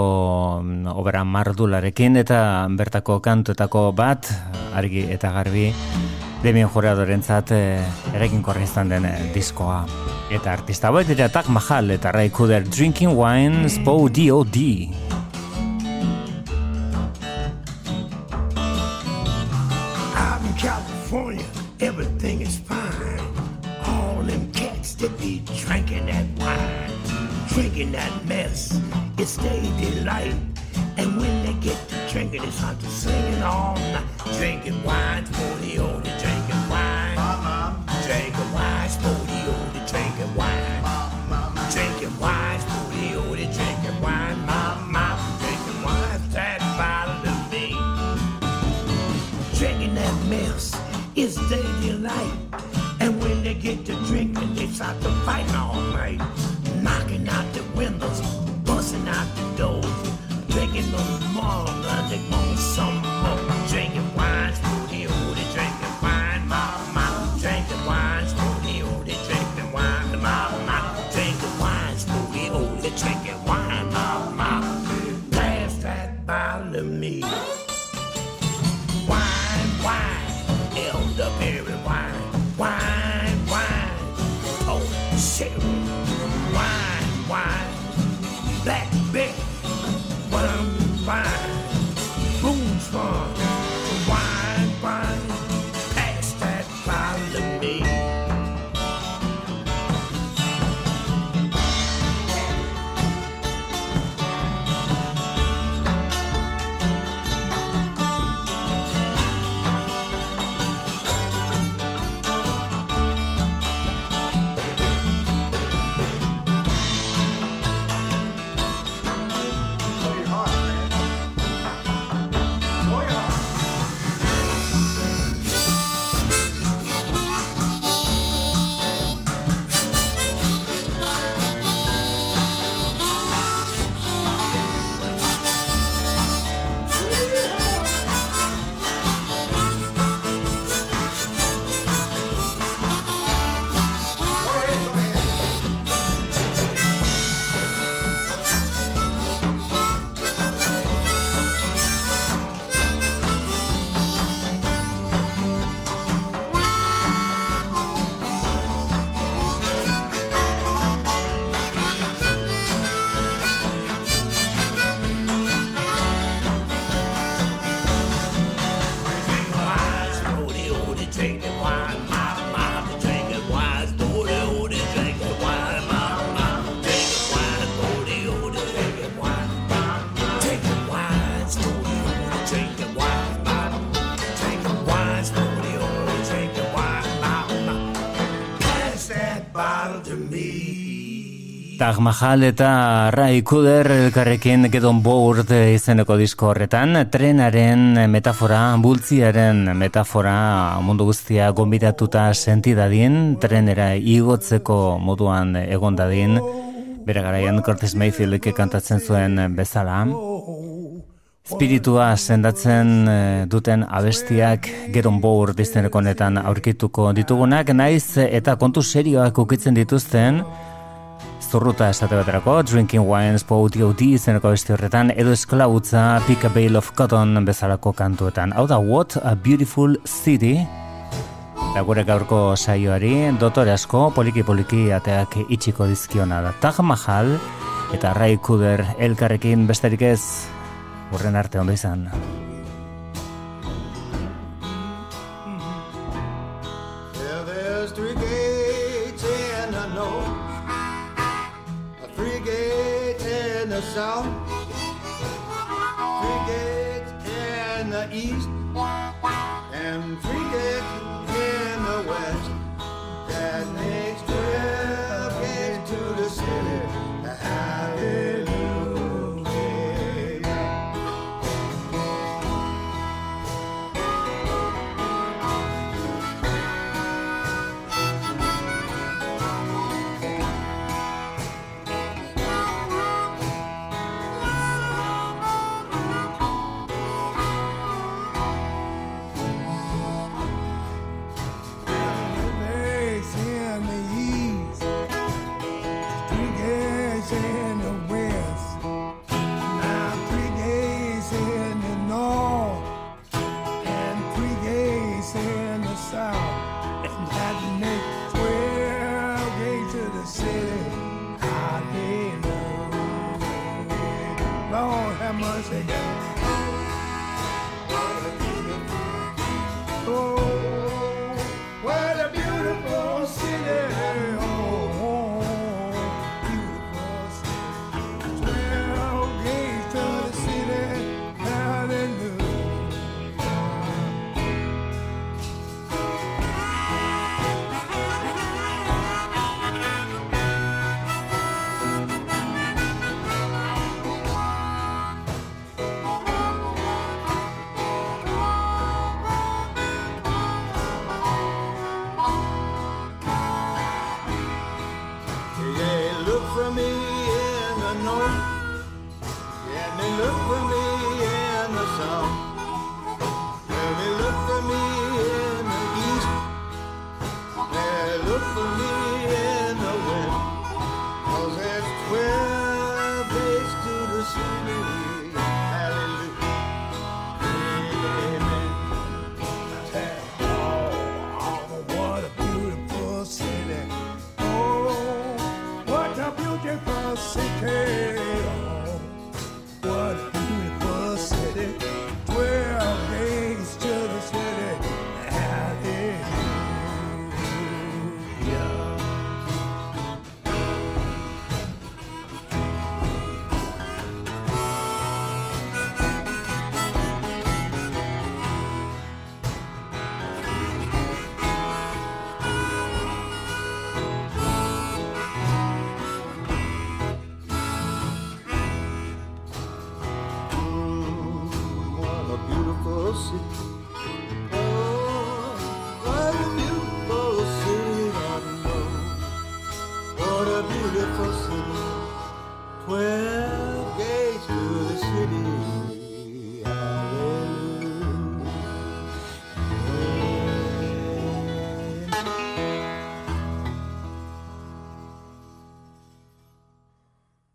mm, obera mardularekin eta bertako kantuetako bat, argi eta garbi, Demien Joradorentzat eh, erekin korri izan den eh, diskoa. Eta artista hauek dira Tak Mahal eta Ray Cooder Drinking Wine Spo D.O.D. Mahal eta Ray Cooder elkarrekin Gedon Board izeneko disko horretan, trenaren metafora, bultziaren metafora mundu guztia gonbidatuta sentidadien, trenera igotzeko moduan egon dadin, bere garaian Curtis Mayfieldek kantatzen zuen bezala. Spiritua sendatzen eh, duten abestiak Gedon Board izeneko honetan aurkituko ditugunak, naiz eta kontu serioak ukitzen dituzten, zurruta esate baterako, Drinking Wines, POTOD izeneko beste horretan, edo esklautza Pick a Bale of Cotton bezalako kantuetan. Hau da, What a Beautiful City, eta gure gaurko saioari, dotore asko, poliki-poliki ateak itxiko dizkiona da. Taj Mahal eta Ray Cooder elkarrekin besterik ez, urren arte ondo izan. East and three in the west.